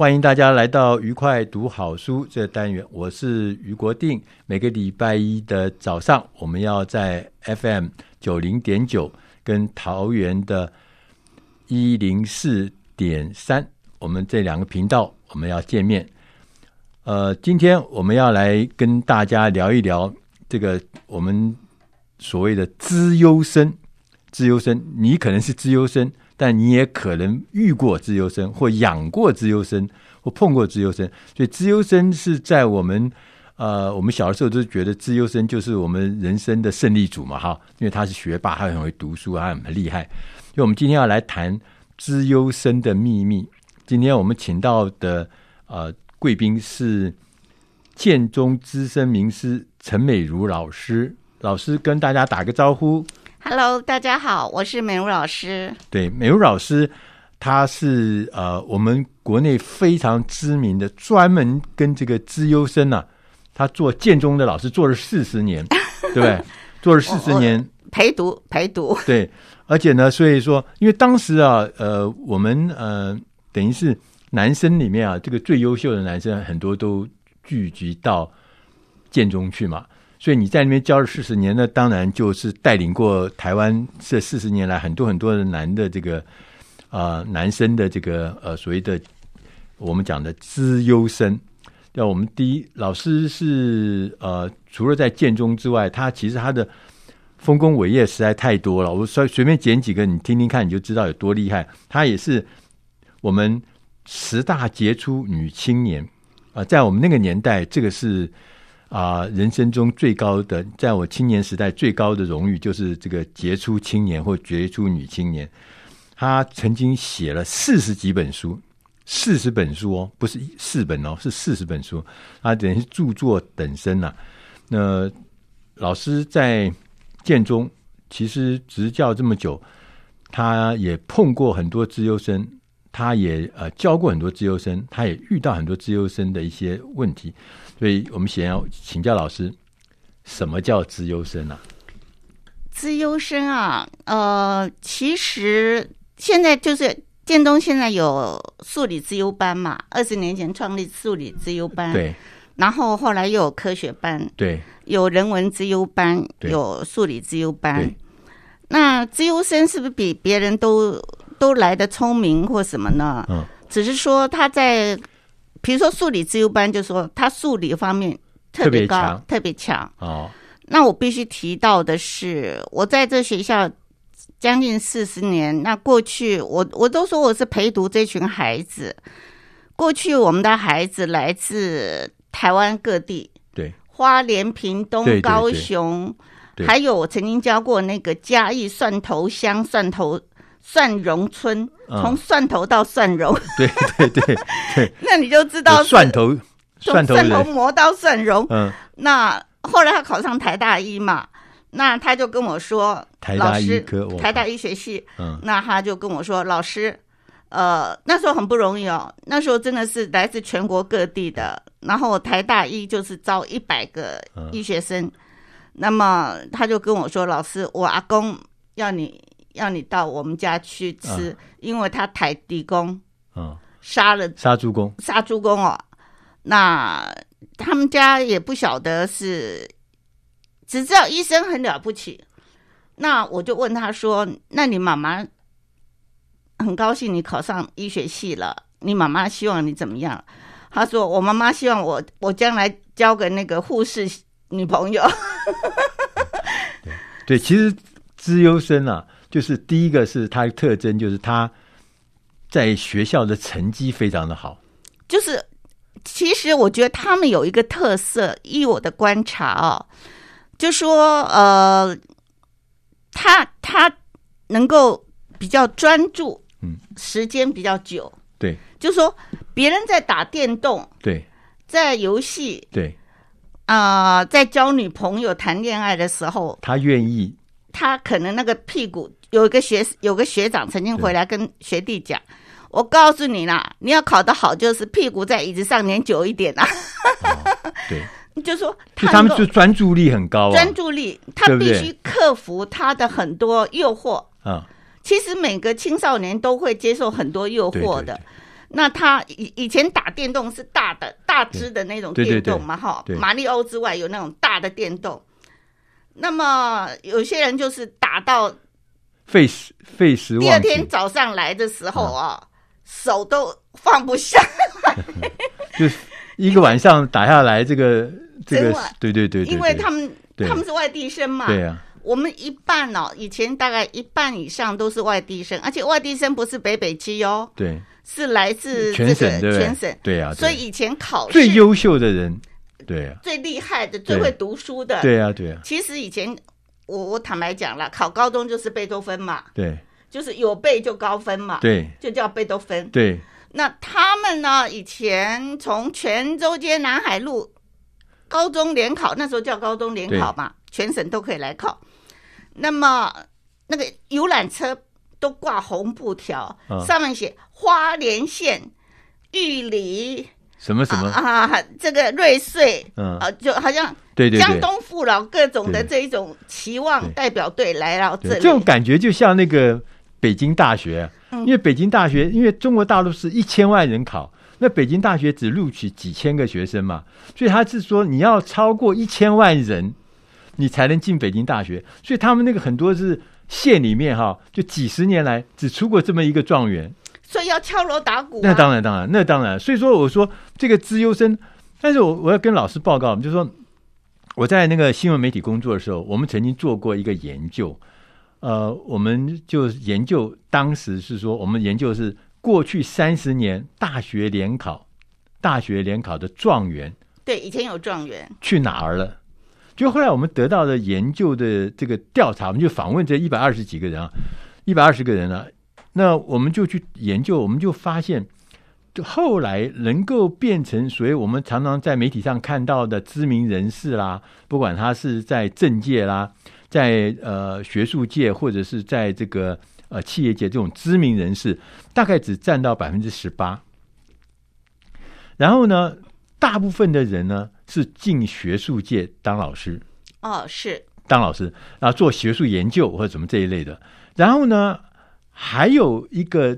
欢迎大家来到愉快读好书这单元，我是于国定。每个礼拜一的早上，我们要在 FM 九零点九跟桃园的一零四点三，我们这两个频道我们要见面。呃，今天我们要来跟大家聊一聊这个我们所谓的资优生。资优生，你可能是资优生。但你也可能遇过资优生，或养过资优生，或碰过资优生。所以资优生是在我们呃，我们小的时候都觉得资优生就是我们人生的胜利组嘛，哈，因为他是学霸，他很会读书，他很厉害。所以我们今天要来谈资优生的秘密。今天我们请到的呃贵宾是建中资深名师陈美如老师，老师跟大家打个招呼。Hello，大家好，我是美如老师。对，美如老师，他是呃我们国内非常知名的，专门跟这个资优生啊，他做建中的老师做了四十年，对不对？做了四十年陪读陪读。对，而且呢，所以说，因为当时啊，呃，我们呃，等于是男生里面啊，这个最优秀的男生很多都聚集到建中去嘛。所以你在那边教了四十年，那当然就是带领过台湾这四十年来很多很多的男的这个啊、呃、男生的这个呃所谓的我们讲的资优生。要我们第一老师是呃除了在建中之外，他其实他的丰功伟业实在太多了。我随随便捡几个你听听看，你就知道有多厉害。他也是我们十大杰出女青年啊、在我们那个年代，这个是。啊，人生中最高的，在我青年时代最高的荣誉就是这个杰出青年或杰出女青年。她曾经写了四十几本书，四十本书哦，不是四本哦，是四十本书。她等于是著作等身呐、啊。那老师在建中其实执教这么久，他也碰过很多资优生，他也呃教过很多资优生，他也遇到很多资优生的一些问题。所以我们想要请教老师，什么叫资优生啊？资优生啊，呃，其实现在就是建东现在有数理资优班嘛，二十年前创立数理资优班，对，然后后来又有科学班，对，有人文资优班，有数理资优班。那资优生是不是比别人都都来得聪明或什么呢？嗯，只是说他在。比如说数理自由班，就说他数理方面特别高，特别强。哦，那我必须提到的是，我在这学校将近四十年。那过去我我都说我是陪读这群孩子。过去我们的孩子来自台湾各地，对，花莲、屏东、高雄，还有我曾经教过那个嘉义蒜头乡蒜头。蒜蓉村，从蒜头到蒜蓉，嗯，对对对对，那你就知道蒜头，从蒜头磨到蒜蓉。嗯，那后来他考上台大一嘛，那他就跟我说，台大医科，台大医学系，嗯，那他就跟我说，老师，呃，那时候很不容易哦，那时候真的是来自全国各地的，然后台大医就是招一百个医学生，嗯，那么他就跟我说，老师，我阿公要你。要你到我们家去吃，啊、因为他台地公，啊，杀了杀猪公，杀猪公哦。那他们家也不晓得是只知道医生很了不起。那我就问他说：“那你妈妈很高兴你考上医学系了，你妈妈希望你怎么样？”他说：“我妈妈希望我我将来交个那个护士女朋友。”对，其实资优生啊，就是第一个是他的特征，就是他在学校的成绩非常的好。就是，其实我觉得他们有一个特色，依我的观察哦，就说呃。他他能够比较专注，嗯，时间比较久，对，就说别人在打电动，对，在游戏，对，啊、呃，在交女朋友、谈恋爱的时候，他愿意，他可能那个屁股有一个学有个学长曾经回来跟学弟讲，我告诉你啦，你要考得好，就是屁股在椅子上粘久一点啊，哦、对。就说他，们就专注力很高，啊，专注力，他必须克服他的很多诱惑啊。其实每个青少年都会接受很多诱惑的。对对对，那他以以前打电动是大的大只的那种电动嘛，哈，马里欧之外有那种大的电动。那么有些人就是打到费时费时，第二天早上来的时候啊，啊手都放不下。来，就一个晚上打下来这个。这个对对对，因为他们他们是外地生嘛，对啊，我们一半哦，以前大概一半以上都是外地生，而且外地生不是北北基哦，对，是来自全省，全省，对啊，所以以前考试最优秀的人，对啊，最厉害的、最会读书的，对啊，对啊。其实以前我我坦白讲了，考高中就是贝多芬嘛，对，就是有背就高分嘛，对，就叫贝多芬，对。那他们呢？以前从泉州街南海路。高中联考那时候叫高中联考嘛，全省都可以来考。那么那个游览车都挂红布条，哦、上面写花莲县、玉里什么什么？啊，啊，这个瑞穗，嗯。啊，就好像对江东父老各种的这一种期望代表队来到这里，这种感觉就像那个北京大学，因为北京大学，因为中国大陆是一千万人考。那北京大学只录取几千个学生嘛，所以他是说你要超过一千万人，你才能进北京大学。所以他们那个很多是县里面哈，就几十年来只出过这么一个状元，所以要敲锣打鼓。那当然，当然，那当然。所以说，我说这个资优生，但是我我要跟老师报告，就是说我在那个新闻媒体工作的时候，我们曾经做过一个研究，呃，我们就研究当时是说，我们研究是。过去三十年大学联考，大学联考的状元，对，以前有状元去哪儿了？就后来我们得到的研究的这个调查，我们就访问这一百二十几个人啊，一百二十个人啊，那我们就去研究，我们就发现，就后来能够变成所谓我们常常在媒体上看到的知名人士啦，不管他是在政界啦，在呃学术界，或者是在这个。呃，企业界这种知名人士大概只占到百分之十八，然后呢，大部分的人呢是进学术界当老师。哦，是当老师，然后做学术研究或者什么这一类的。然后呢，还有一个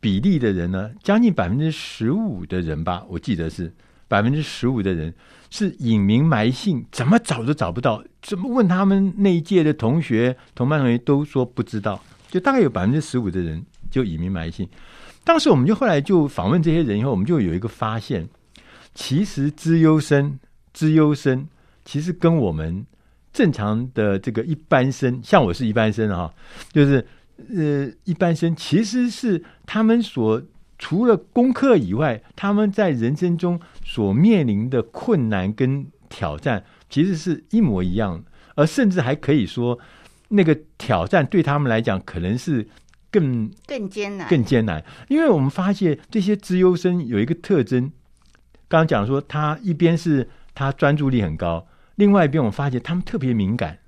比例的人呢，将近百分之十五的人吧，我记得是百分之十五的人是隐名埋姓，怎么找都找不到，怎么问他们那一届的同学、同班同学都说不知道。就大概有百分之十五的人就隐名埋姓，当时我们就后来就访问这些人以后，我们就有一个发现，其实资优生、资优生其实跟我们正常的这个一般生，像我是一般生啊，就是呃一般生，其实是他们所除了功课以外，他们在人生中所面临的困难跟挑战，其实是一模一样，而甚至还可以说。那个挑战对他们来讲可能是更更艰难，更艰难，因为我们发现这些资优生有一个特征，刚刚讲说他一边是他专注力很高，另外一边我们发现他们特别敏感，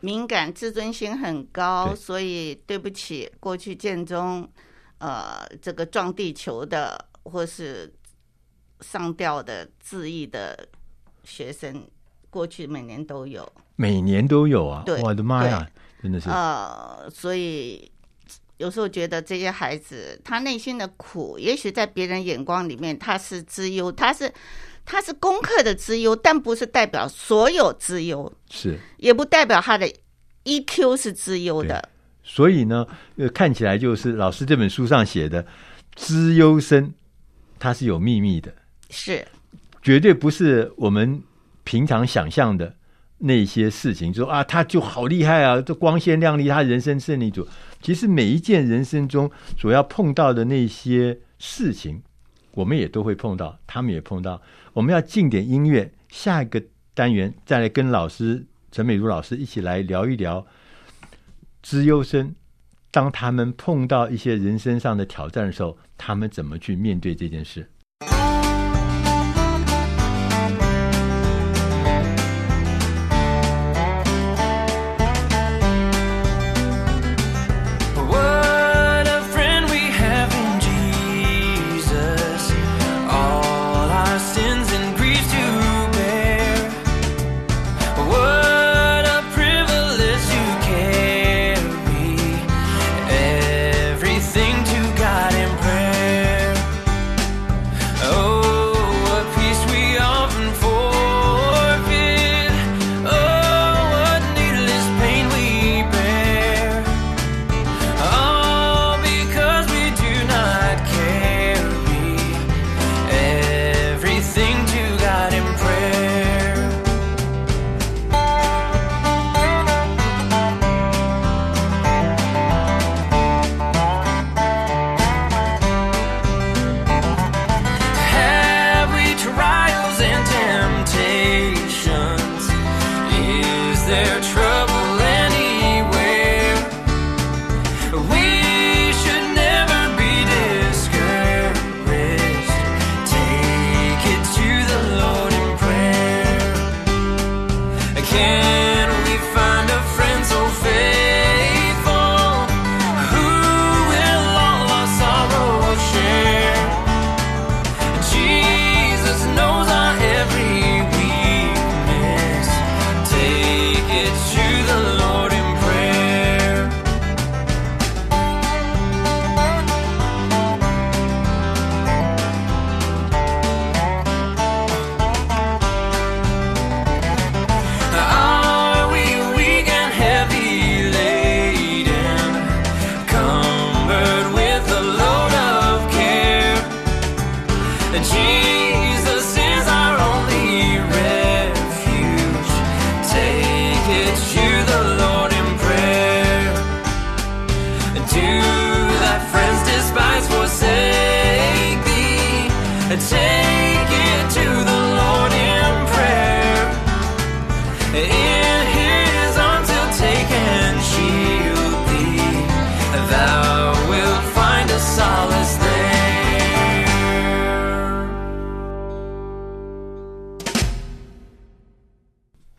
敏感，自尊心很高，所以对不起，过去建中呃这个撞地球的或是上吊的自缢的学生，过去每年都有。每年都有啊！对，我的妈呀，真的是。呃，所以有时候觉得这些孩子他内心的苦，也许在别人眼光里面他是资优，他是他是功课的资优，但不是代表所有资优，是也不代表他的 EQ 是资优的。所以呢，呃，看起来就是老师这本书上写的资优生，他是有秘密的，是绝对不是我们平常想象的那些事情。说啊，他就好厉害啊，这光鲜亮丽，他人生胜利组。其实每一件人生中所要碰到的那些事情。我们也都会碰到，他们也碰到。我们要静点音乐，下一个单元再来跟老师陈美如老师一起来聊一聊资优生，当他们碰到一些人生上的挑战的时候，他们怎么去面对这件事。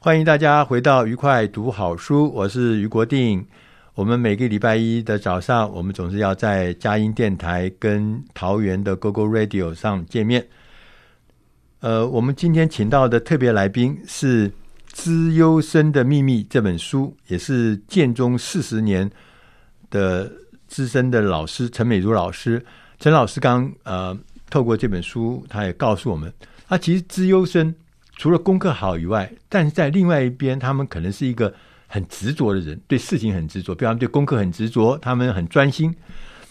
欢迎大家回到愉快读好书，我是于国定。我们每个礼拜一的早上，我们总是要在佳音电台跟桃园的 GoGo Radio 上见面。呃，我们今天请到的特别来宾是《资优生的秘密》这本书，也是建中四十年的资深的老师陈美如老师。陈老师刚呃透过这本书，他也告诉我们，他其实资优生。除了功课好以外，但是在另外一边，他们可能是一个很执着的人，对事情很执着，比方对功课很执着，他们很专心。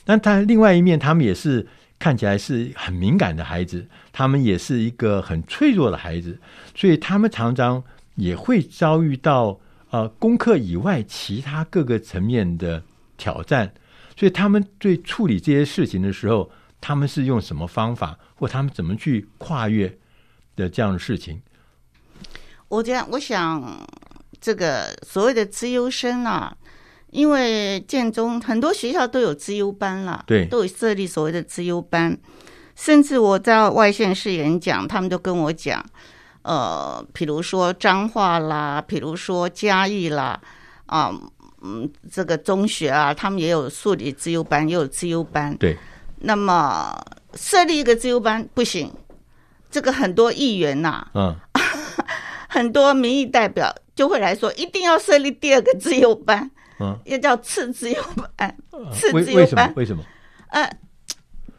但他另外一面，他们也是看起来是很敏感的孩子，他们也是一个很脆弱的孩子，所以他们常常也会遭遇到呃功课以外其他各个层面的挑战。所以他们对处理这些事情的时候，他们是用什么方法，或他们怎么去跨越的这样的事情？我这样，我想这个所谓的资优生啊，因为建中很多学校都有资优班了，对，都有设立所谓的资优班，甚至我在外县市演讲，他们都跟我讲，呃，比如说彰化啦，比如说嘉义啦，啊，嗯，这个中学啊，他们也有数理资优班，也有资优班，对。那么设立一个资优班不行，这个很多议员呐、啊，嗯。很多民意代表就会来说，一定要设立第二个自由班，嗯，也叫次自由班，次自由班，为什么？为什么？呃，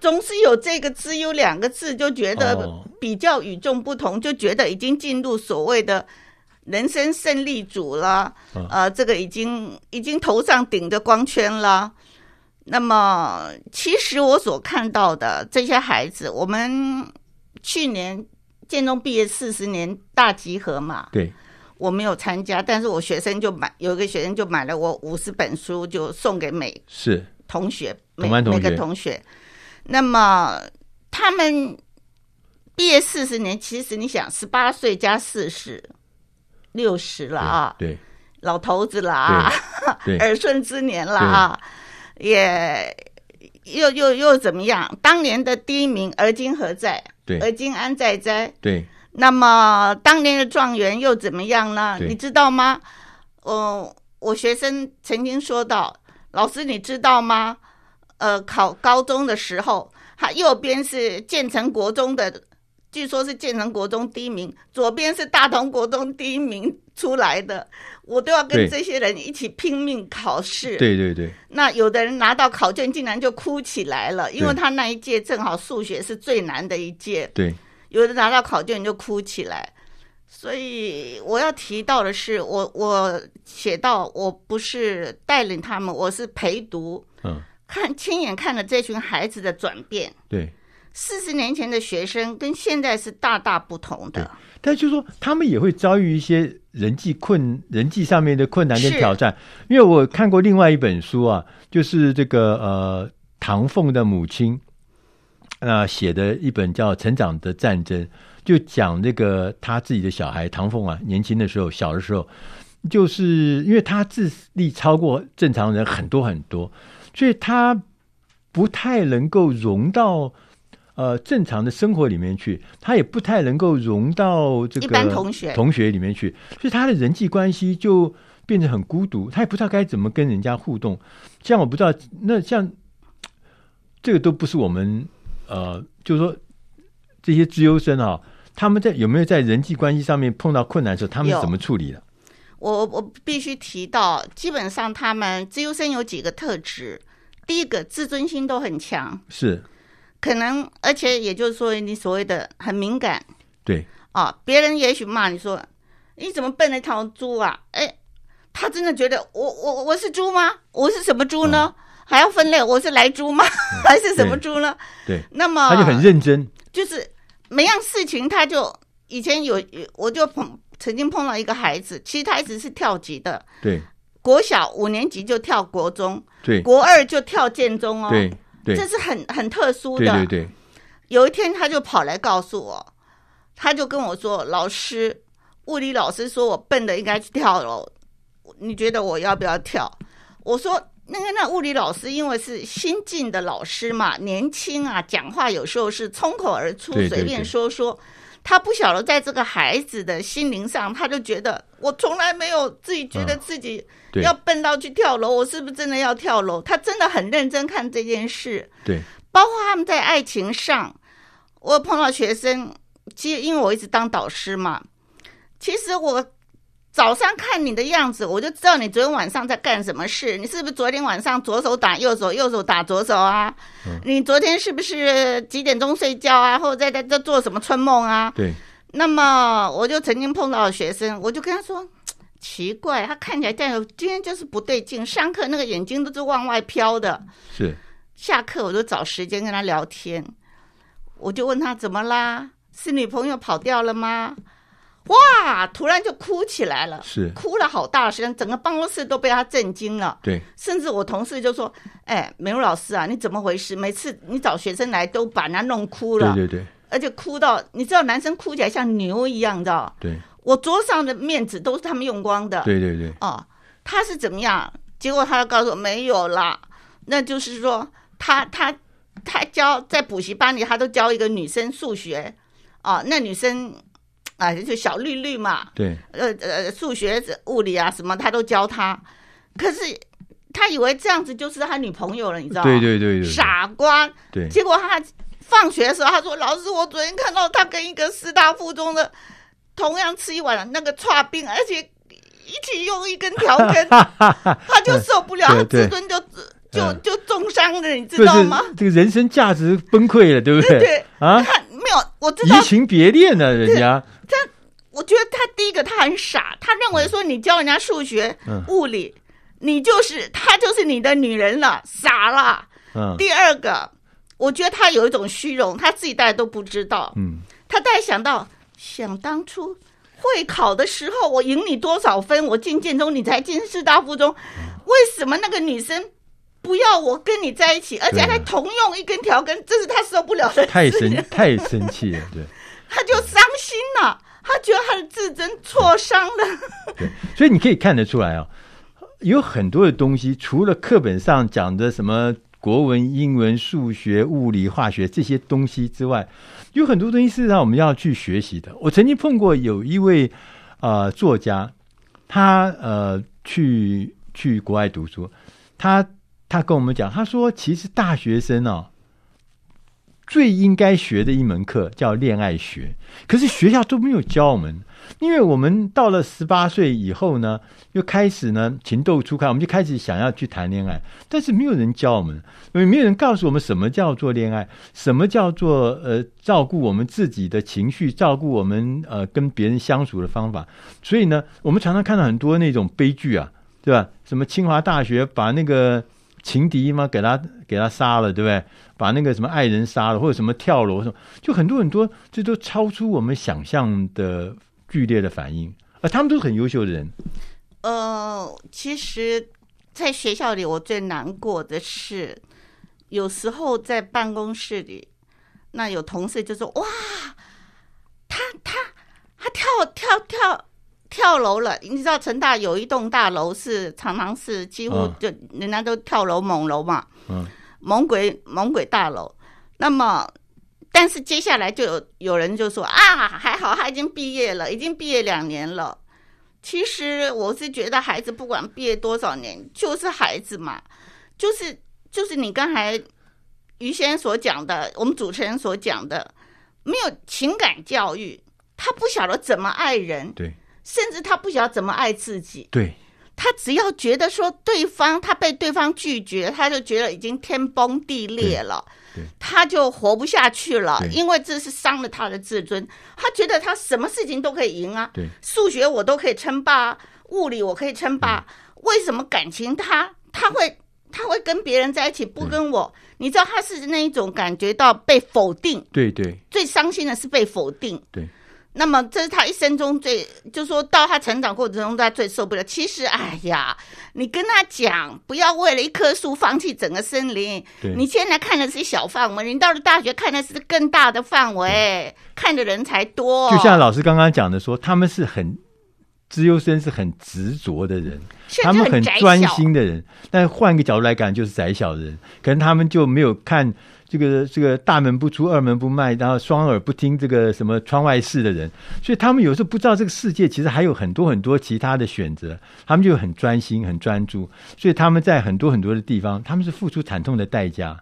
总是有这个“自由”两个字，就觉得比较与众不同，就觉得已经进入所谓的人生胜利组了。呃，这个已经已经头上顶着光圈了。那么，其实我所看到的这些孩子，我们去年建中毕业四十年大集合嘛，对，我没有参加，但是我学生就买，有一个学生就买了我五十本书，就送给每是同学，每每个同学。那么他们毕业四十年，其实你想，十八岁加四十，六十了啊，对，老头子了啊，耳顺之年了啊。也又又又怎么样？当年的第一名，而今何在？对，而今安在哉？对。那么当年的状元又怎么样呢？你知道吗？呃，我学生曾经说到，老师你知道吗？呃，考高中的时候，他右边是建成国中的。据说是建成国中第一名，左边是大同国中第一名出来的，我都要跟这些人一起拼命考试。对对对。那有的人拿到考卷竟然就哭起来了，因为他那一届正好数学是最难的一届。对。有的拿到考卷就哭起来，所以我要提到的是，我我写到我不是带领他们，我是陪读，嗯，看亲眼看了这群孩子的转变。对。四十年前的学生跟现在是大大不同的，但就是说他们也会遭遇一些人际困、人际上面的困难跟挑战。因为我看过另外一本书啊，就是这个呃唐凤的母亲那、呃、写的一本叫《成长的战争》，就讲这个他自己的小孩唐凤啊，年轻的时候，小的时候，就是因为他智力超过正常人很多很多，所以他不太能够融到。呃，正常的生活里面去，他也不太能够融到这个一般同学同学里面去，所以他的人际关系就变得很孤独，他也不知道该怎么跟人家互动。像我不知道，那像这个都不是我们呃，就是说这些资优生啊，他们在有没有在人际关系上面碰到困难的时候，他们是怎么处理的？我我必须提到，基本上他们资优生有几个特质，第一个自尊心都很强，是。可能，而且也就是说，你所谓的很敏感，对啊，别人也许骂你说你怎么笨了一条猪啊？哎，他真的觉得我我我是猪吗？我是什么猪呢？嗯、还要分类，我是来猪吗？嗯、还是什么猪呢？对，那么他就很认真，就是每样事情他就以前有，我就碰曾经碰到一个孩子，其实他一直是跳级的，对，国小五年级就跳国中，对，国二就跳建中哦，对。这是很很特殊的。对对对。有一天，他就跑来告诉我，他就跟我说：“老师，物理老师说我笨的，应该去跳楼。你觉得我要不要跳？”我说：“那个那物理老师，因为是新进的老师嘛，年轻啊，讲话有时候是冲口而出，随便说说。他不晓得在这个孩子的心灵上，他就觉得我从来没有自己觉得自己。”要笨到去跳楼，我是不是真的要跳楼？他真的很认真看这件事。对，包括他们在爱情上，我碰到学生，其实因为我一直当导师嘛，其实我早上看你的样子，我就知道你昨天晚上在干什么事。你是不是昨天晚上左手打右手，右手打左手啊？嗯、你昨天是不是几点钟睡觉啊？或者在在在做什么春梦啊？对。那么我就曾经碰到学生，我就跟他说。奇怪，他看起来但有今天就是不对劲。上课那个眼睛都是往外飘的。是。下课我就找时间跟他聊天，我就问他怎么啦？是女朋友跑掉了吗？哇！突然就哭起来了。是。哭了好大声，整个办公室都被他震惊了。对。甚至我同事就说：“哎，美如老师啊，你怎么回事？每次你找学生来都把人家弄哭了。”对对对。而且哭到你知道，男生哭起来像牛一样，你知道？对。我桌上的面子都是他们用光的。对对对。哦，他是怎么样？结果他就告诉我没有啦。那就是说，他他他教在补习班里，他都教一个女生数学。哦，那女生啊，就小绿绿嘛。对。呃呃，数学、物理啊什么，他都教他。可是他以为这样子就是他女朋友了，你知道吗？对对对对。傻瓜。对。结果他放学的时候，他说：“老师，我昨天看到他跟一个师大附中的。”同样吃一碗那个串冰，而且一起用一根条 根，他就受不了，他自尊就就就重伤了，你知道吗？这个人生价值崩溃了，对不对？对啊，他没有，我知道移情别恋了，人家。他，我觉得他第一个他很傻，他认为说你教人家数学、嗯、物理，你就是他就是你的女人了，傻了。嗯。第二个，我觉得他有一种虚荣，他自己大家都不知道。嗯。他大概想到，想当初会考的时候，我赢你多少分？我进建中，你才进师大附中，为什么那个女生不要我跟你在一起，而且还同用一根条根？这是他受不了的。太生太生气了，对。他就伤心了，他觉得他的自尊挫伤了。所以你可以看得出来啊，有很多的东西，除了课本上讲的什么国文、英文、数学、物理、化学这些东西之外。有很多东西是让我们要去学习的。我曾经碰过有一位呃作家，他呃去去国外读书，他他跟我们讲，他说其实大学生哦，最应该学的一门课叫恋爱学，可是学校都没有教我们。因为我们到了十八岁以后呢，又开始呢情窦初开，我们就开始想要去谈恋爱，但是没有人教我们，因为没有人告诉我们什么叫做恋爱，什么叫做呃照顾我们自己的情绪，照顾我们呃跟别人相处的方法。所以呢，我们常常看到很多那种悲剧啊，对吧？什么清华大学把那个情敌吗给他给他杀了，对不对？把那个什么爱人杀了，或者什么跳楼什么，就很多很多，这都超出我们想象的。剧烈的反应，啊他们都是很优秀的人。呃，其实，在学校里，我最难过的是，有时候在办公室里，那有同事就说：“哇，他他他跳跳跳跳楼了！”你知道成大有一栋大楼是常常是几乎就人家都跳楼猛楼嘛，嗯，猛鬼猛鬼大楼。那么。但是接下来就有有人就说啊，还好他已经毕业了，已经毕业两年了。其实我是觉得孩子不管毕业多少年，就是孩子嘛，就是就是你刚才于先生所讲的，我们主持人所讲的，没有情感教育，他不晓得怎么爱人，对，甚至他不晓得怎么爱自己，对，他只要觉得说对方他被对方拒绝，他就觉得已经天崩地裂了。他就活不下去了，因为这是伤了他的自尊。他觉得他什么事情都可以赢啊，对数学我都可以称霸，物理我可以称霸，为什么感情他他会他会跟别人在一起，不跟我？你知道他是那一种感觉到被否定，对对，最伤心的是被否定，对。那么这是他一生中最，就说到他成长过程中他最受不了。其实，哎呀，你跟他讲，不要为了一棵树放弃整个森林。你现在看的是小范围，你到了大学看的是更大的范围，看的人才多。就像老师刚刚讲的说，他们是很资优生，是很执着的人，他们很专心的人。但换个角度来讲，就是窄小的人，可能他们就没有看。这个这个大门不出二门不迈，然后双耳不听这个什么窗外事的人，所以他们有时候不知道这个世界其实还有很多很多其他的选择，他们就很专心很专注，所以他们在很多很多的地方，他们是付出惨痛的代价。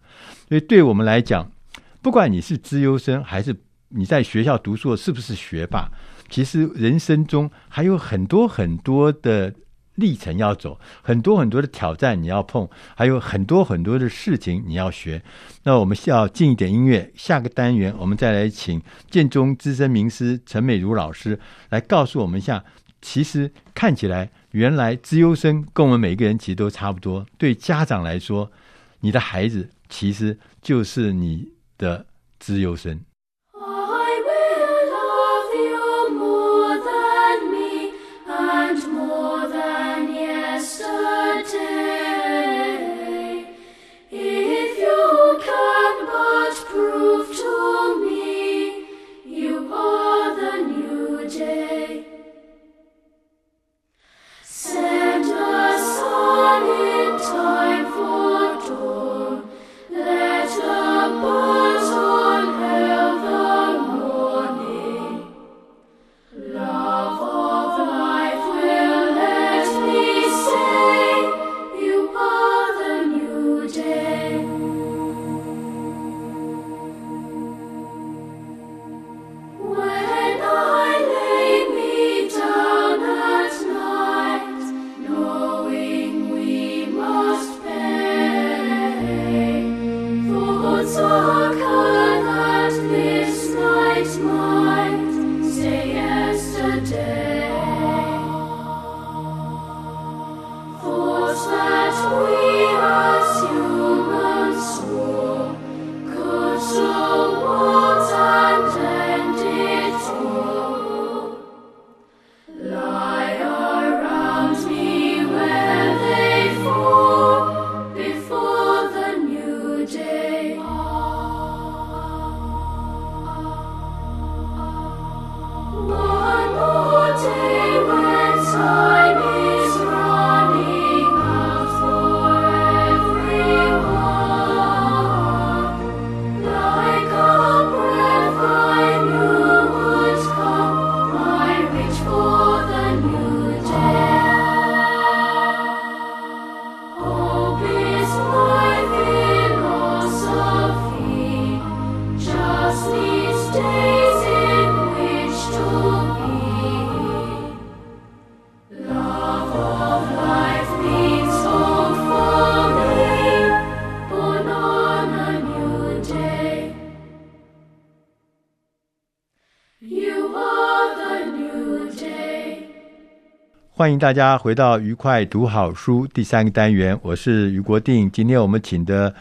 所以对我们来讲，不管你是资优生还是你在学校读书是不是学霸，其实人生中还有很多很多的。历程要走，很多很多的挑战你要碰，还有很多很多的事情你要学。那我们需要进一点音乐，下个单元我们再来请建中资深名师陈美如老师来告诉我们一下。其实看起来，原来资优生跟我们每一个人其实都差不多。对家长来说，你的孩子其实就是你的资优生。欢迎大家回到愉快读好书第三个单元，我是余国定。今天我们请的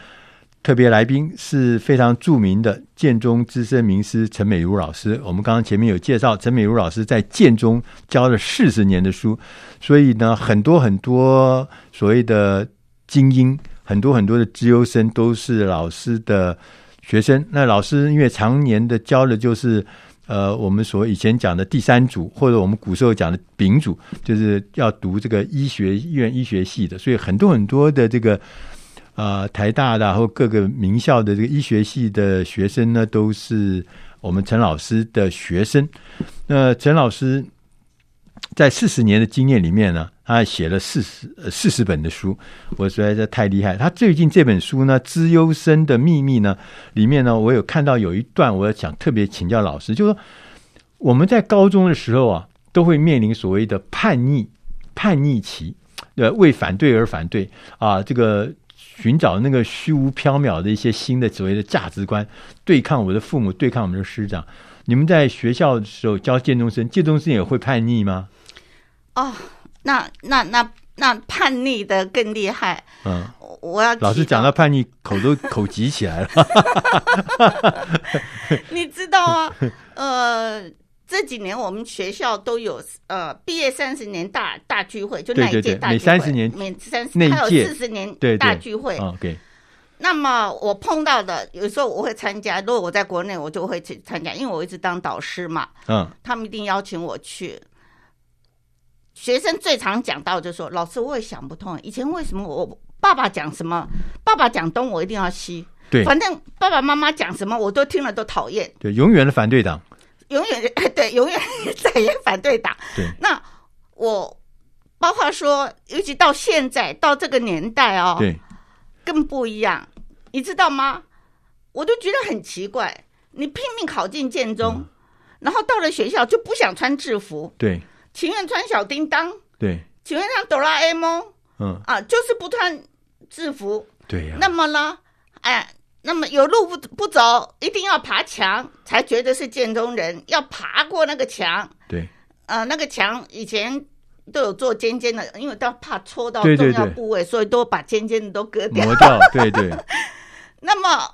特别来宾是非常著名的建中资深名师陈美如老师。我们刚刚前面有介绍，陈美如老师在建中教了四十年的书，所以呢，很多很多所谓的精英，很多很多的资优生都是老师的学生。那老师因为常年的教的就是。呃，我们所以前讲的第三组，或者我们古时候讲的丙组，就是要读这个医学院医学系的，所以很多很多的这个呃台大的或各个名校的这个医学系的学生呢，都是我们陈老师的学生。那陈老师在四十年的经验里面呢，他写了四十四十本的书，我实在是太厉害。他最近这本书呢，《资优生的秘密》呢，里面呢，我有看到有一段，我要想特别请教老师，就是说我们在高中的时候啊，都会面临所谓的叛逆、叛逆期，呃，为反对而反对啊，这个寻找那个虚无缥缈的一些新的所谓的价值观，对抗我的父母，对抗我们的师长。你们在学校的时候教建中生，建中生也会叛逆吗？哦。那那那那叛逆的更厉害。嗯，我要老师讲到叛逆，口都口急起来了。你知道啊？呃，这几年我们学校都有呃毕业三十年大大聚会，就那一届大聚会，每三十年每三十还有四十年大聚会。OK。那么我碰到的有时候我会参加，如果我在国内，我就会去参加，因为我一直当导师嘛。嗯，他们一定邀请我去。学生最常讲到就是说，老师我也想不通，以前为什么我爸爸讲什么，爸爸讲东我一定要西，对，反正爸爸妈妈讲什么我都听了都讨厌，对，永远的反对党，永远 对，永远在演反对党。对，那我包括说，尤其到现在到这个年代哦，对，更不一样，你知道吗？我都觉得很奇怪，你拼命考进建中，嗯，然后到了学校就不想穿制服，对。情愿穿小叮当，对，情愿穿哆啦 A 梦，嗯啊，就是不穿制服，对呀、啊。那么呢，哎，那么有路不不走，一定要爬墙才觉得是建中人，要爬过那个墙，对，啊，那个墙以前都有做尖尖的，因为都怕戳到重要部位，对对对，所以都把尖尖的都割掉，磨掉，对对。那么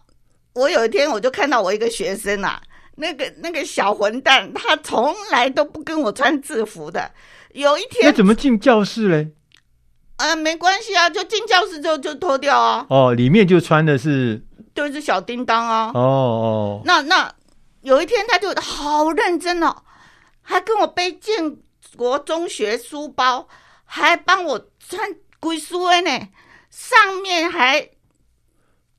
我有一天我就看到我一个学生啊。那个那个小混蛋，他从来都不跟我穿制服的。有一天，那怎么进教室嘞？呃，没关系啊，就进教室之后就脱掉啊。哦，里面就穿的是，就是小叮当啊。哦哦。那那有一天他就好认真哦，还跟我背建国中学书包，还帮我穿归书的呢，上面还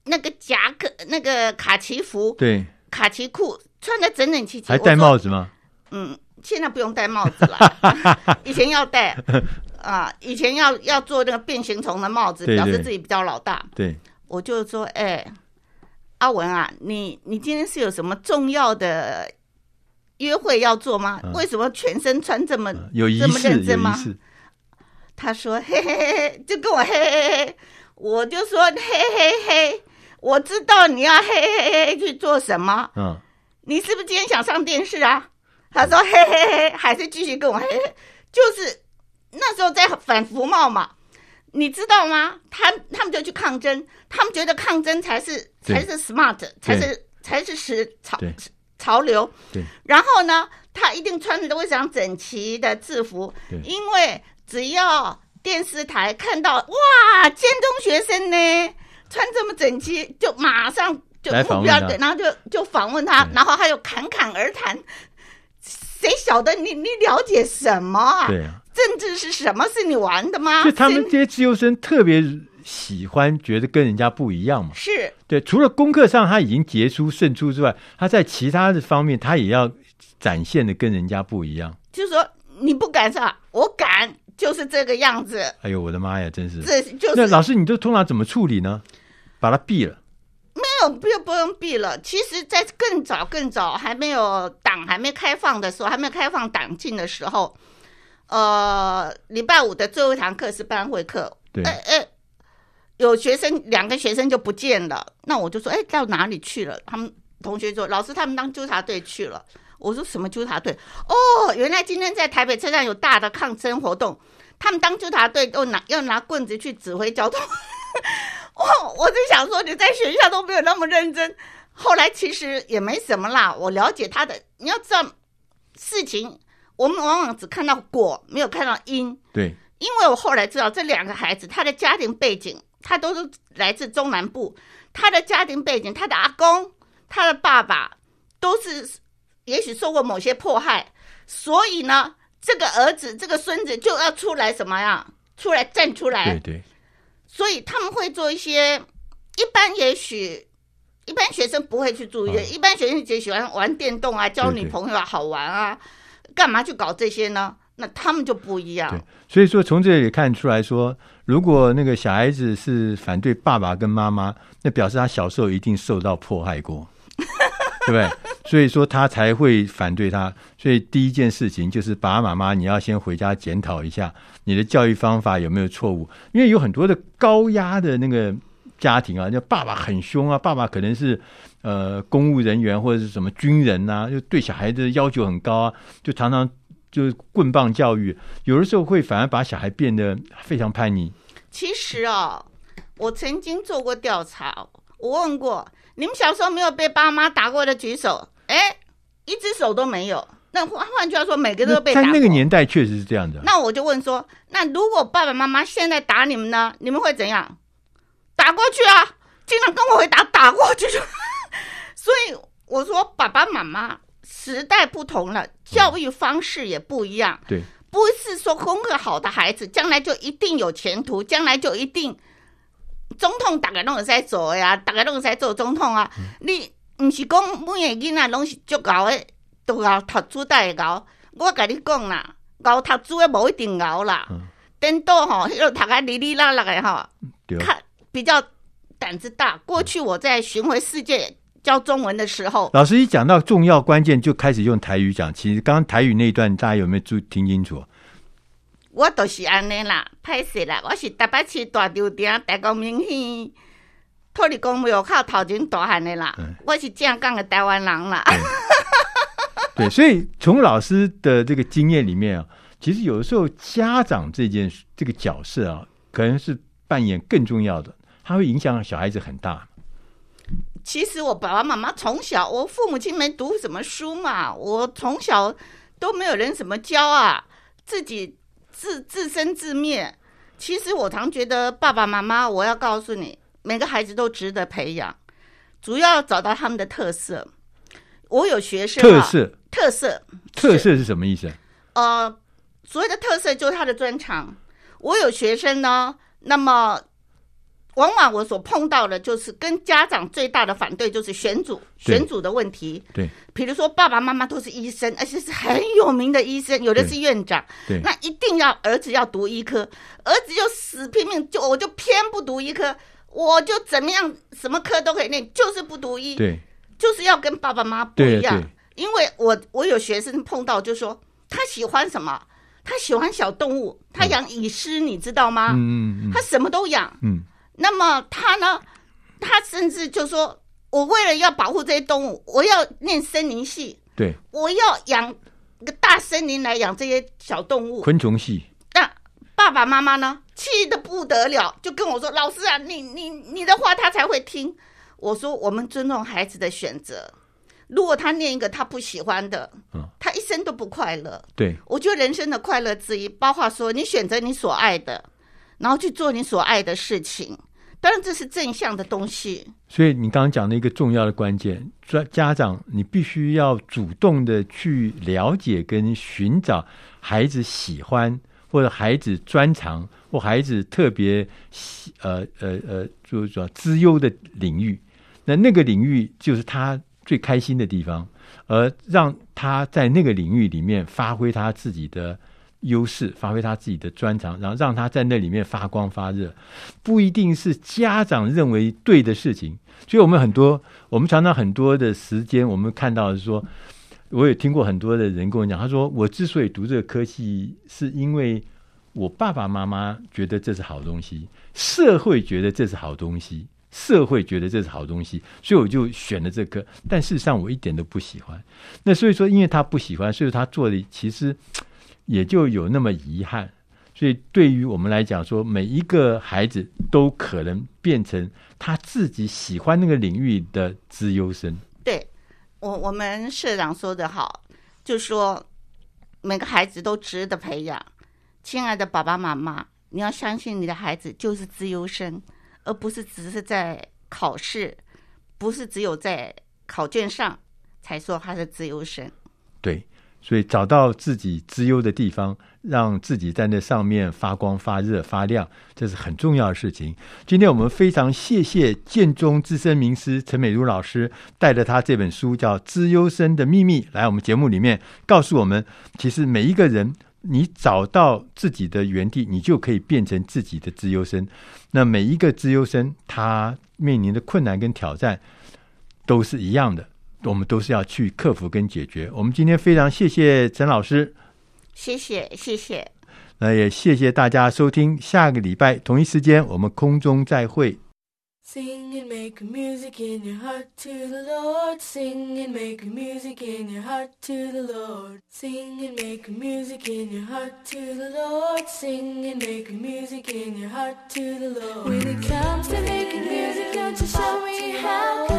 那个夹克，那个卡其服，对，卡其裤。穿的整整齐齐，还戴帽子吗？嗯，现在不用戴帽子了，以前要戴啊，以前要要做那个变形虫的帽子，表示自己比较老大。对，我就说，哎、欸，阿文啊，你你今天是有什么重要的约会要做吗？嗯、为什么全身穿这么、嗯、有这么认真吗？他说，嘿嘿嘿，就跟我嘿嘿嘿，我就说嘿嘿嘿，我知道你要嘿嘿嘿去做什么。嗯。你是不是今天想上电视啊？他说：“嘿嘿嘿，还是继续跟我嘿嘿。”就是那时候在反服贸嘛，你知道吗？他他们就去抗争，他们觉得抗争才是才是 smart，才是才是时潮潮流。对。然后呢，他一定穿着都非常整齐的制服，因为只要电视台看到哇，尖中学生呢穿这么整齐，就马上就目标对，然后就就访问他，然后他就侃侃而谈。谁晓得你你了解什么啊？对啊。政治是什么？是你玩的吗？就他们这些自由生特别喜欢，觉得跟人家不一样嘛。是对，除了功课上他已经杰出胜出之外，他在其他的方面他也要展现的跟人家不一样。就是说你不敢是吧？我敢，就是这个样子。哎呦，我的妈呀，真是！这就是那老师，你都通常怎么处理呢？把他毙了？没有，不用不用避了。其实，在更早更早，还没有党还没开放的时候，还没有开放党禁的时候。呃，礼拜五的最后一堂课是班会课。对，哎哎，有学生两个学生就不见了，那我就说，哎，到哪里去了？他们同学说，老师他们当纠察队去了。我说什么纠察队？哦，原来今天在台北车站有大的抗争活动，他们当纠察队都拿要拿棍子去指挥交通。哇，我就想说你在学校都没有那么认真。后来其实也没什么啦，我了解他的，你要知道事情。我们往往只看到果，没有看到因。对，因为我后来知道这两个孩子，他的家庭背景，他都是来自中南部，他的家庭背景，他的阿公，他的爸爸都是也许受过某些迫害，所以呢，这个儿子，这个孙子就要出来什么呀？出来站出来。对对。所以他们会做一些，一般也许一般学生不会去注意，哦、一般学生只喜欢玩电动啊，交女朋友啊，好玩啊。干嘛去搞这些呢？那他们就不一样。对，所以说从这里看出来说，如果那个小孩子是反对爸爸跟妈妈，那表示他小时候一定受到迫害过，对不对？所以说他才会反对他。所以第一件事情就是爸爸妈妈，你要先回家检讨一下你的教育方法有没有错误，因为有很多的高压的那个家庭啊，就爸爸很凶啊，爸爸可能是。呃，公务人员或者是什么军人呐、就对小孩子要求很高啊，就常常就是棍棒教育，有的时候会反而把小孩变得非常叛逆。其实哦，我曾经做过调查，我问过你们小时候没有被爸妈打过的举手，哎，一只手都没有。那换换句话说，每个都被。在那个年代确实是这样的。那我就问说，那如果爸爸妈妈现在打你们呢？你们会怎样？打过去啊？经常跟我回答打过去就。所以我说，爸爸妈妈时代不同了，教育方式也不一样。对，不是说功课好的孩子将来就一定有前途，将来就一定总统大概拢会使做啊，大概拢会使做总统啊。嗯、你毋是讲每个囡仔拢是足高的，都要读书才会高。我跟你讲啦，高读书诶无一定高啦。等到哈，又读啊哩哩啦啦诶吼，看比较胆子大。过去我在巡回世界。教中文的时候，老师一讲到重要关键，就开始用台语讲。其实刚刚台语那一段，大家有没有注听清楚？我都是安尼啦，歹势啦，我是台北市大稻埕大光明县土地公庙口头前大汉的啦，嗯、我是正港的台湾人啦。对，所以从老师的这个经验里面啊，其实有的时候家长这件这个角色啊，可能是扮演更重要的，它会影响小孩子很大。其实我爸爸妈妈从小，我父母亲没读什么书嘛，我从小都没有人怎么教啊，自己自自生自灭。其实我常觉得爸爸妈妈，我要告诉你，每个孩子都值得培养，主要找到他们的特色。我有学生特色，特色，特色是什么意思？呃，所谓的特色就是他的专长。我有学生呢，那么。往往我所碰到的，就是跟家长最大的反对，就是选组选组的问题。对，比如说爸爸妈妈都是医生，而且是很有名的医生，有的是院长。对，那一定要儿子要读医科，儿子就死拼命，就我就偏不读医科，我就怎么样，什么科都可以念，就是不读医。对，就是要跟爸爸妈妈不一样。因为我我有学生碰到，就说他喜欢什么，他喜欢小动物，他养蚁狮，你知道吗？嗯嗯，他什么都养。嗯。那么他呢？他甚至就说：“我为了要保护这些动物，我要念森林系。对，我要养个大森林来养这些小动物。昆虫系。那爸爸爸妈妈呢，气得不得了，就跟我说：“老师啊，你你你的话他才会听。”我说：“我们尊重孩子的选择。如果他念一个他不喜欢的，嗯，他一生都不快乐。对，我觉得人生的快乐之一，包括说你选择你所爱的，然后去做你所爱的事情。当然，这是正向的东西。所以你刚刚讲的一个重要的关键，家家长你必须要主动的去了解跟寻找孩子喜欢。”或者孩子专长，或孩子特别喜呃呃呃，就是说资优的领域，那那个领域就是他最开心的地方，而让他在那个领域里面发挥他自己的优势，发挥他自己的专长，然后让他在那里面发光发热，不一定是家长认为对的事情。所以我们很多，我们常常很多的时间，我们看到是说。我也听过很多的人跟我讲，他说我之所以读这个科系，是因为我爸爸妈妈觉得这是好东西，社会觉得这是好东西，社会觉得这是好东西，所以我就选了这科。但事实上我一点都不喜欢。那所以说，因为他不喜欢，所以他做的其实也就有那么遗憾。所以对于我们来讲，说每一个孩子都可能变成他自己喜欢那个领域的资优生。对。我我们社长说的好，就说每个孩子都值得培养。亲爱的爸爸妈妈，你要相信你的孩子就是资优生，而不是只是在考试，不是只有在考卷上才说他是资优生。对。所以找到自己资优的地方，让自己在那上面发光发热发亮，这是很重要的事情。今天我们非常谢谢建中资深名师陈美如老师带着他这本书叫《资优生的秘密》来我们节目里面告诉我们，其实每一个人你找到自己的原地，你就可以变成自己的资优生。那每一个资优生他面临的困难跟挑战都是一样的。我们都是要去克服跟解决。我们今天非常谢谢陈老师，谢谢谢谢，那也谢谢大家收听，下个礼拜同一时间我们空中再会。Sing and make music in your heart to the Lord. Sing and make music in your heart to the Lord. Sing and make music in your heart to the Lord. Sing and make music in your heart to the Lord. When it comes to making music, don't you show me how?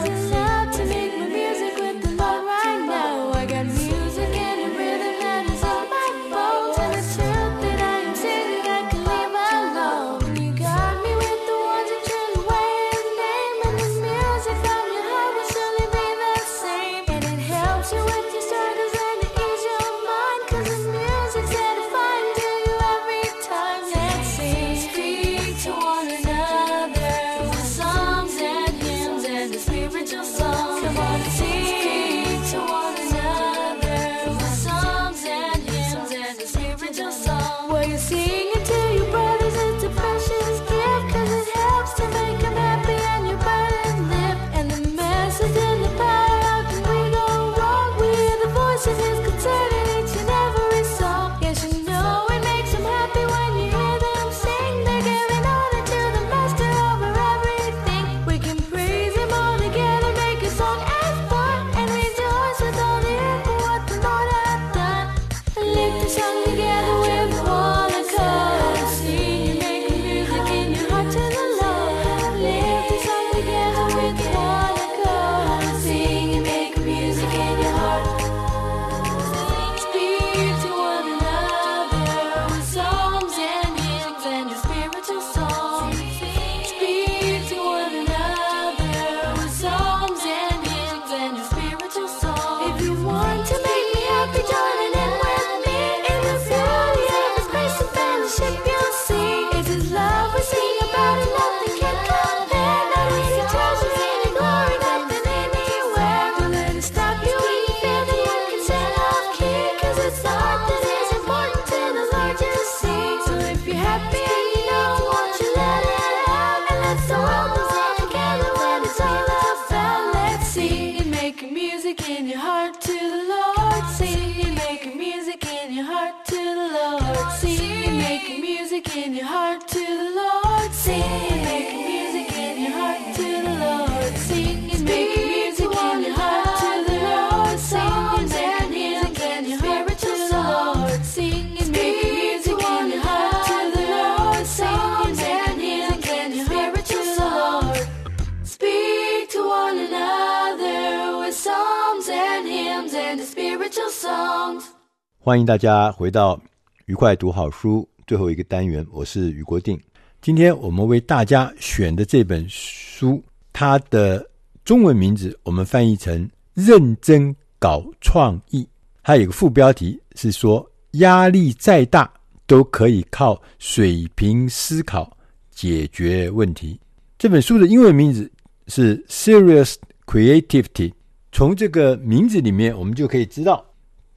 欢迎大家回到愉快读好书最后一个单元，我是余国定。今天我们为大家选的这本书，它的中文名字我们翻译成“认真搞创意”，它有个副标题是说：“压力再大都可以靠水平思考解决问题。”这本书的英文名字是 “Serious Creativity”。从这个名字里面，我们就可以知道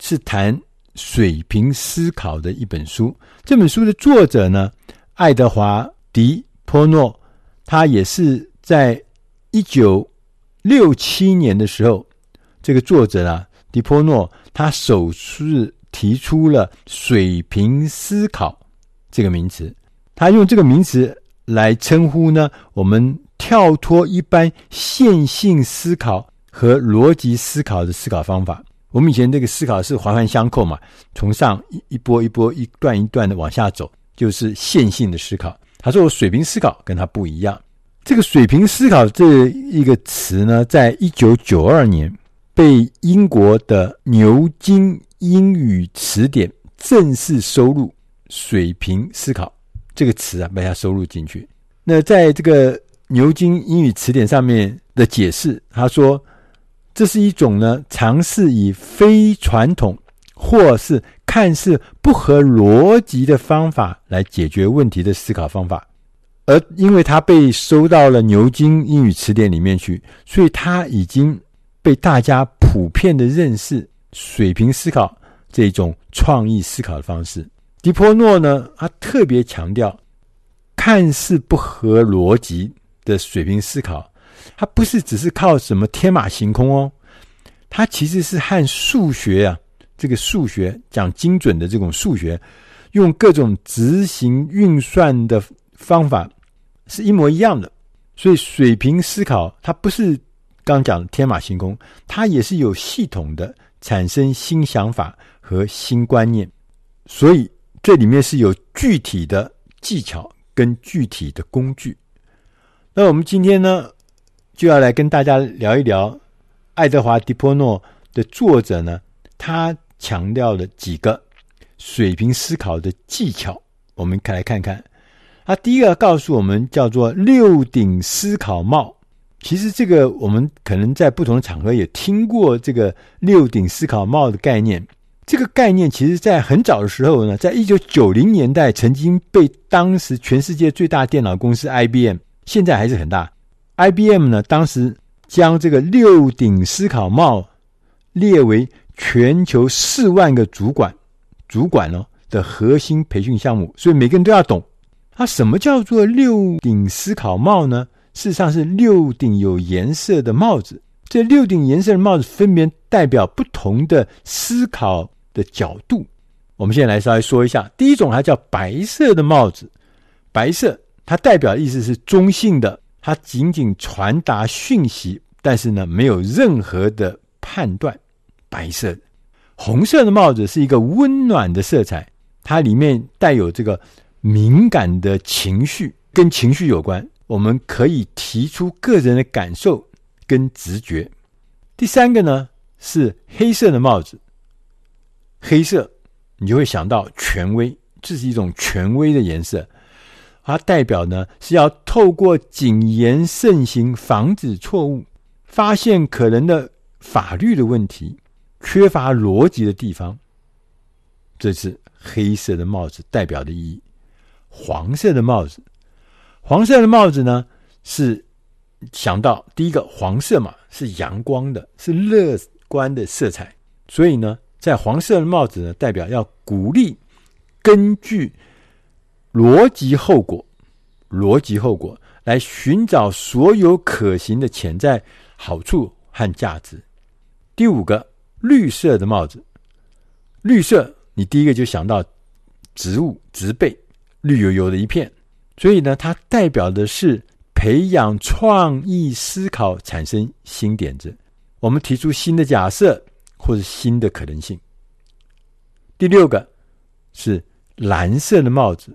是谈水平思考的一本书。这本书的作者呢，爱德华·迪波诺，他也是在一九六七年的时候，这个作者啊，迪波诺，他首次提出了“水平思考”这个名词。他用这个名词来称呼呢，我们跳脱一般线性思考。和逻辑思考的思考方法，我们以前这个思考是环环相扣嘛，从上一一波一波一段一段的往下走，就是线性的思考。他说我水平思考跟他不一样。这个水平思考这一个词呢，在一九九二年被英国的牛津英语词典正式收录“水平思考”这个词啊，把它收录进去。那在这个牛津英语词典上面的解释，他说。这是一种呢，尝试以非传统或是看似不合逻辑的方法来解决问题的思考方法，而因为它被收到了牛津英语词典里面去，所以它已经被大家普遍的认识水平思考这种创意思考的方式。迪波诺呢，他特别强调看似不合逻辑的水平思考。它不是只是靠什么天马行空哦，它其实是和数学啊，这个数学讲精准的这种数学，用各种执行运算的方法是一模一样的。所以水平思考它不是刚讲的天马行空，它也是有系统的产生新想法和新观念。所以这里面是有具体的技巧跟具体的工具。那我们今天呢，就要来跟大家聊一聊爱德华·迪波诺的作者呢，他强调的几个水平思考的技巧，我们可来看看。他第一个告诉我们叫做“六顶思考帽”。其实这个我们可能在不同的场合也听过这个“六顶思考帽”的概念。这个概念其实在很早的时候呢，在一九九零年代曾经被当时全世界最大电脑公司 IBM，现在还是很大。IBM 呢，当时将这个六顶思考帽列为全球四万个主管主管哦的核心培训项目，所以每个人都要懂。它什么叫做六顶思考帽呢？事实上是六顶有颜色的帽子。这六顶颜色的帽子分别代表不同的思考的角度。我们现在来稍微说一下，第一种它叫白色的帽子，白色它代表的意思是中性的。它仅仅传达讯息，但是呢，没有任何的判断。白色、红色的帽子是一个温暖的色彩，它里面带有这个敏感的情绪，跟情绪有关。我们可以提出个人的感受跟直觉。第三个呢是黑色的帽子，黑色你就会想到权威，这是一种权威的颜色。它代表呢是要透过谨言慎行，防止错误，发现可能的法律的问题，缺乏逻辑的地方。这是黑色的帽子代表的意义。黄色的帽子，黄色的帽子呢是想到第一个黄色嘛，是阳光的，是乐观的色彩，所以呢，在黄色的帽子呢，代表要鼓励根据。逻辑后果，逻辑后果来寻找所有可行的潜在好处和价值。第五个，绿色的帽子，绿色，你第一个就想到植物植被，绿油油的一片，所以呢，它代表的是培养创意思考，产生新点子。我们提出新的假设或者新的可能性。第六个是蓝色的帽子。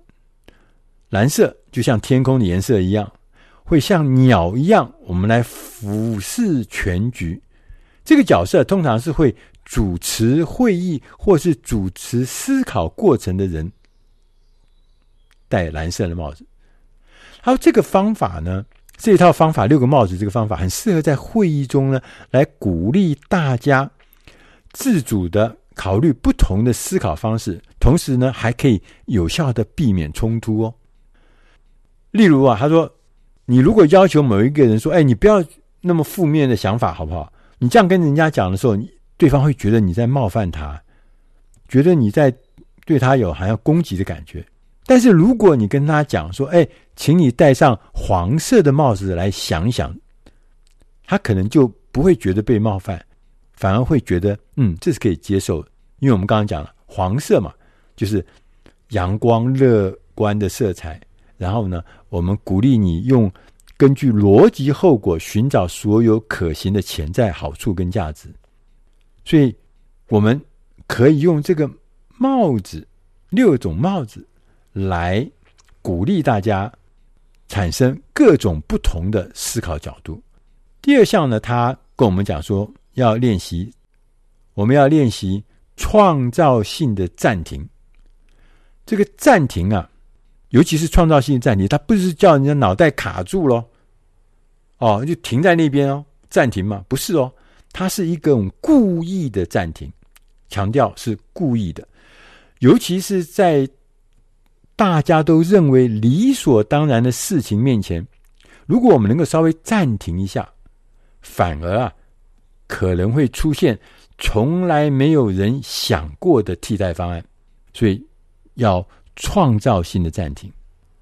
蓝色就像天空的颜色一样，会像鸟一样，我们来俯视全局。这个角色通常是会主持会议或是主持思考过程的人戴蓝色的帽子。还有这个方法呢，这套方法六个帽子这个方法很适合在会议中呢，来鼓励大家自主的考虑不同的思考方式，同时呢，还可以有效的避免冲突哦。例如啊，他说：“你如果要求某一个人说，哎，你不要那么负面的想法，好不好？你这样跟人家讲的时候，对方会觉得你在冒犯他，觉得你在对他有好像攻击的感觉。但是如果你跟他讲说，哎，请你戴上黄色的帽子来想一想，他可能就不会觉得被冒犯，反而会觉得，嗯，这是可以接受。因为我们刚刚讲了，黄色嘛，就是阳光乐观的色彩。”然后呢，我们鼓励你用根据逻辑后果寻找所有可行的潜在好处跟价值。所以，我们可以用这个帽子，六种帽子来鼓励大家产生各种不同的思考角度。第二项呢，他跟我们讲说要练习，我们要练习创造性的暂停。这个暂停啊。尤其是创造性暂停，它不是叫人家脑袋卡住咯，哦，就停在那边哦，暂停嘛，不是哦，它是一个故意的暂停，强调是故意的。尤其是在大家都认为理所当然的事情面前，如果我们能够稍微暂停一下，反而啊，可能会出现从来没有人想过的替代方案，所以要。创造性的暂停。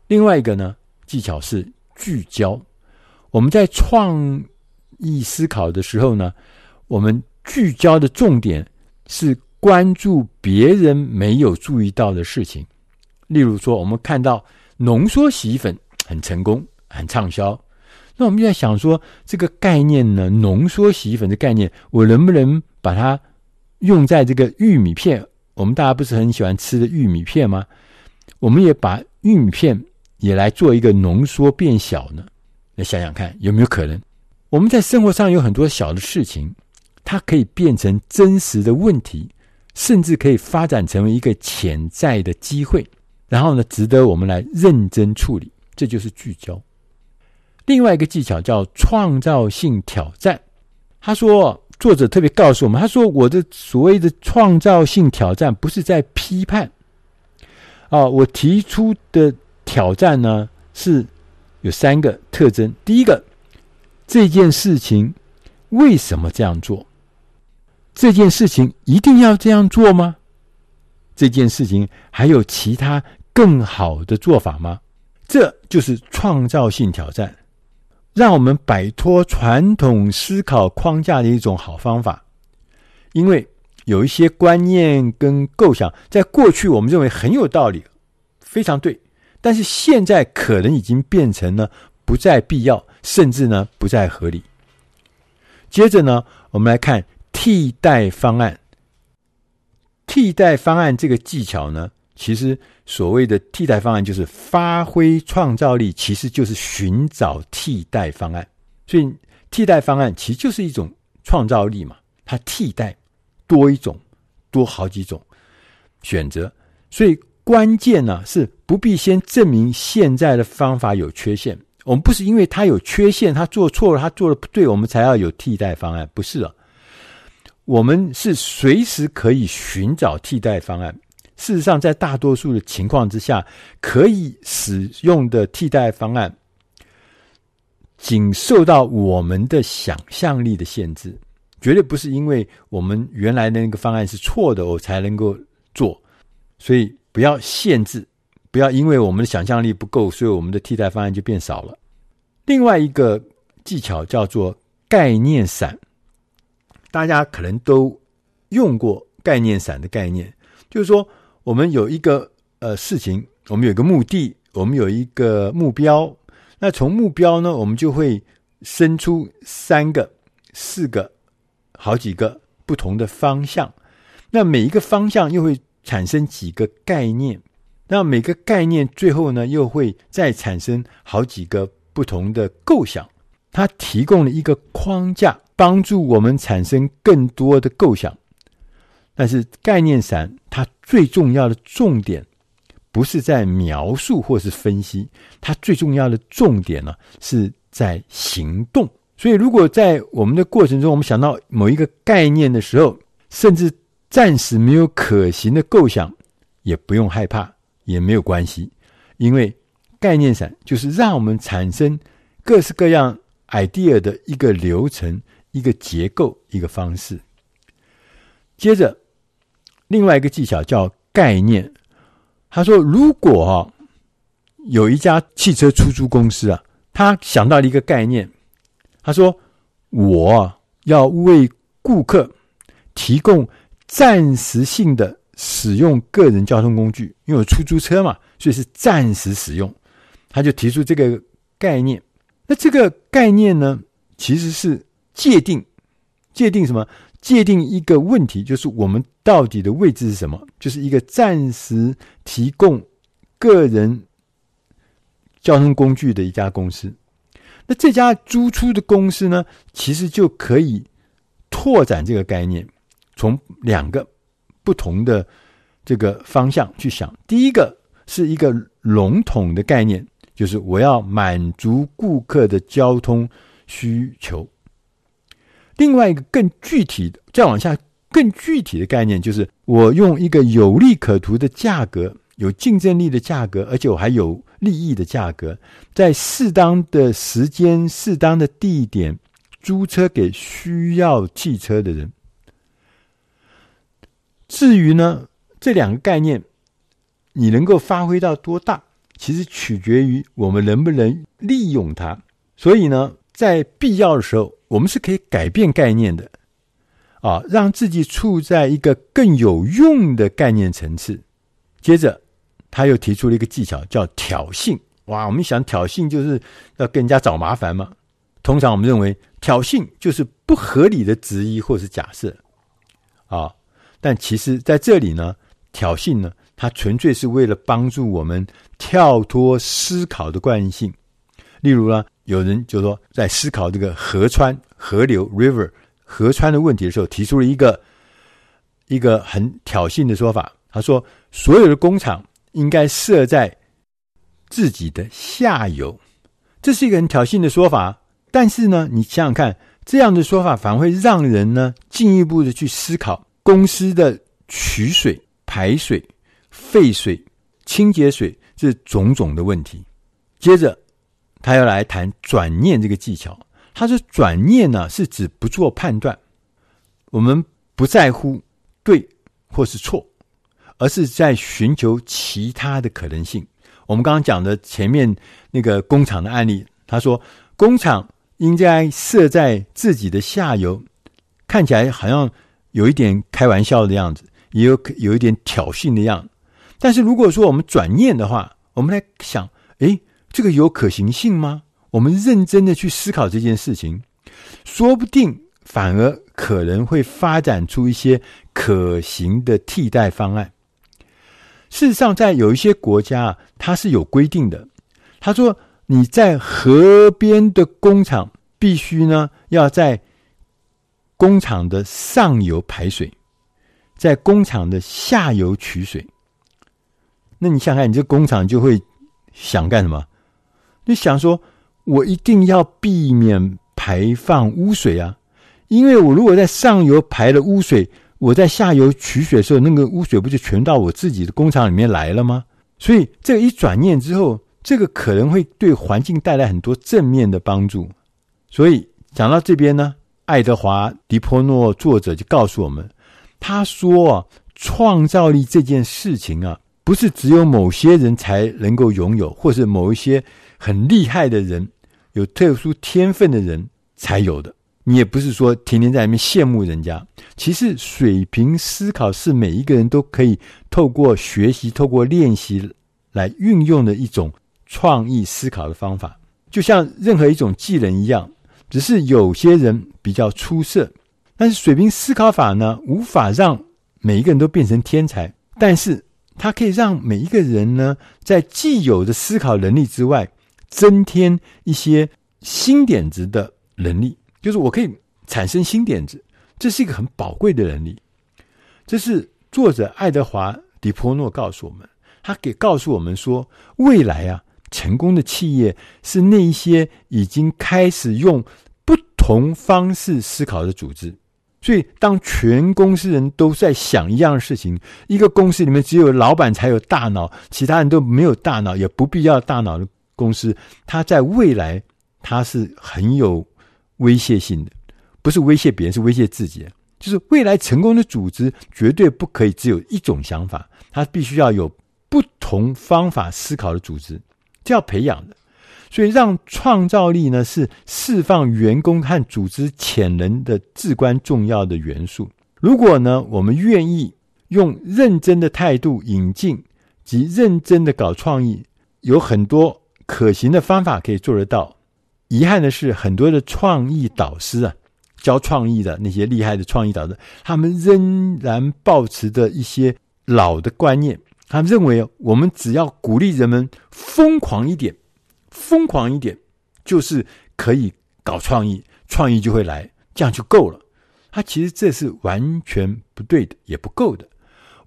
另外一个呢，技巧是聚焦。我们在创意思考的时候呢，我们聚焦的重点是关注别人没有注意到的事情。例如说，我们看到浓缩洗衣粉很成功，很畅销，那我们就在想说，这个概念呢，浓缩洗衣粉的概念，我能不能把它用在这个玉米片？我们大家不是很喜欢吃的玉米片吗？我们也把玉米片也来做一个浓缩变小呢？来想想看有没有可能？我们在生活上有很多小的事情，它可以变成真实的问题，甚至可以发展成为一个潜在的机会，然后呢，值得我们来认真处理。这就是聚焦。另外一个技巧叫创造性挑战。他说，作者特别告诉我们，他说我的所谓的创造性挑战不是在批判。啊，我提出的挑战呢，是有三个特征。第一个，这件事情为什么这样做？这件事情一定要这样做吗？这件事情还有其他更好的做法吗？这就是创造性挑战，让我们摆脱传统思考框架的一种好方法，因为。有一些观念跟构想，在过去我们认为很有道理，非常对，但是现在可能已经变成了不再必要，甚至呢不再合理。接着呢，我们来看替代方案。替代方案这个技巧呢，其实所谓的替代方案就是发挥创造力，其实就是寻找替代方案。所以替代方案其实就是一种创造力嘛，它替代。多一种，多好几种选择，所以关键呢是不必先证明现在的方法有缺陷。我们不是因为它有缺陷，他做错了，他做的不对，我们才要有替代方案，不是啊。我们是随时可以寻找替代方案。事实上，在大多数的情况之下，可以使用的替代方案，仅受到我们的想象力的限制。绝对不是因为我们原来的那个方案是错的，我才能够做，所以不要限制，不要因为我们的想象力不够，所以我们的替代方案就变少了。另外一个技巧叫做概念伞，大家可能都用过概念伞的概念，就是说我们有一个呃事情，我们有一个目的，我们有一个目标，那从目标呢，我们就会生出三个、四个。好几个不同的方向，那每一个方向又会产生几个概念，那每个概念最后呢，又会再产生好几个不同的构想。它提供了一个框架，帮助我们产生更多的构想，但是概念闪它最重要的重点不是在描述或是分析，它最重要的重点呢是在行动。所以，如果在我们的过程中，我们想到某一个概念的时候，甚至暂时没有可行的构想，也不用害怕，也没有关系，因为概念闪就是让我们产生各式各样 idea 的一个流程、一个结构、一个方式。接着，另外一个技巧叫概念。他说，如果啊有一家汽车出租公司啊，他想到了一个概念。他说：“我要为顾客提供暂时性的使用个人交通工具，因为有出租车嘛，所以是暂时使用。”他就提出这个概念。那这个概念呢，其实是界定，界定什么？界定一个问题，就是我们到底的位置是什么？就是一个暂时提供个人交通工具的一家公司。那这家租出的公司呢，其实就可以拓展这个概念，从两个不同的这个方向去想。第一个是一个笼统的概念，就是我要满足顾客的交通需求。另外一个更具体，再往下更具体的概念，就是我用一个有利可图的价格。有竞争力的价格，而且我还有利益的价格，在适当的时间、适当的地点租车给需要汽车的人。至于呢，这两个概念你能够发挥到多大，其实取决于我们能不能利用它。所以呢，在必要的时候，我们是可以改变概念的，啊，让自己处在一个更有用的概念层次。接着。他又提出了一个技巧，叫挑衅。哇，我们想挑衅就是要跟人家找麻烦嘛。通常我们认为挑衅就是不合理的质疑或是假设啊。但其实在这里呢，挑衅呢，它纯粹是为了帮助我们跳脱思考的惯性。例如呢，有人就说在思考这个河川、河流 （river） 河川的问题的时候，提出了一个一个很挑衅的说法。他说，所有的工厂。应该设在自己的下游，这是一个很挑衅的说法。但是呢，你想想看，这样的说法反而会让人呢进一步的去思考公司的取水、排水、废水、清洁水这种种的问题。接着，他要来谈转念这个技巧。他说，转念呢是指不做判断，我们不在乎对或是错。而是在寻求其他的可能性。我们刚刚讲的前面那个工厂的案例，他说工厂应该设在自己的下游，看起来好像有一点开玩笑的样子，也有有一点挑衅的样子。但是如果说我们转念的话，我们来想，诶，这个有可行性吗？我们认真的去思考这件事情，说不定反而可能会发展出一些可行的替代方案。事实上，在有一些国家啊，它是有规定的。他说，你在河边的工厂必须呢要在工厂的上游排水，在工厂的下游取水。那你想想，你这工厂就会想干什么？你想说，我一定要避免排放污水啊，因为我如果在上游排了污水。我在下游取水的时候，那个污水不就全到我自己的工厂里面来了吗？所以这个一转念之后，这个可能会对环境带来很多正面的帮助。所以讲到这边呢，爱德华·迪波诺作者就告诉我们，他说啊，创造力这件事情啊，不是只有某些人才能够拥有，或是某一些很厉害的人、有特殊天分的人才有的。你也不是说天天在那边羡慕人家，其实水平思考是每一个人都可以透过学习、透过练习来运用的一种创意思考的方法，就像任何一种技能一样，只是有些人比较出色。但是水平思考法呢，无法让每一个人都变成天才，但是它可以让每一个人呢，在既有的思考能力之外，增添一些新点子的能力。就是我可以产生新点子，这是一个很宝贵的能力。这是作者爱德华·迪波诺告诉我们，他给告诉我们说，未来啊，成功的企业是那一些已经开始用不同方式思考的组织。所以，当全公司人都在想一样的事情，一个公司里面只有老板才有大脑，其他人都没有大脑，也不必要大脑的公司，它在未来它是很有威胁性的，不是威胁别人，是威胁自己。就是未来成功的组织绝对不可以只有一种想法，它必须要有不同方法思考的组织，这要培养的。所以，让创造力呢是释放员工和组织潜能的至关重要的元素。如果呢，我们愿意用认真的态度引进及认真的搞创意，有很多可行的方法可以做得到。遗憾的是，很多的创意导师啊，教创意的那些厉害的创意导师，他们仍然抱持着一些老的观念，他们认为我们只要鼓励人们疯狂一点。疯狂一点，就是可以搞创意，创意就会来，这样就够了。他其实这是完全不对的，也不够的。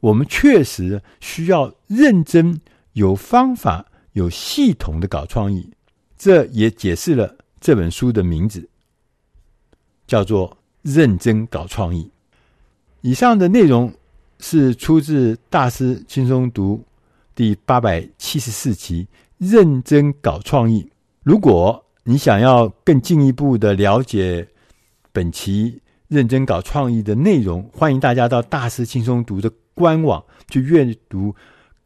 我们确实需要认真、有方法、有系统的搞创意。这也解释了这本书的名字，叫做《认真搞创意》。以上的内容是出自《大师轻松读》第八百七十四期。认真搞创意。如果你想要更进一步的了解本期认真搞创意的内容，欢迎大家到大师轻松读的官网去阅读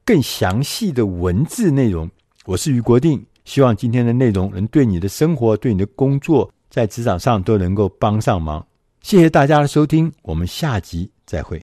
更详细的文字内容。我是于国定，希望今天的内容能对你的生活、对你的工作，在职场上都能够帮上忙。谢谢大家的收听，我们下集再会。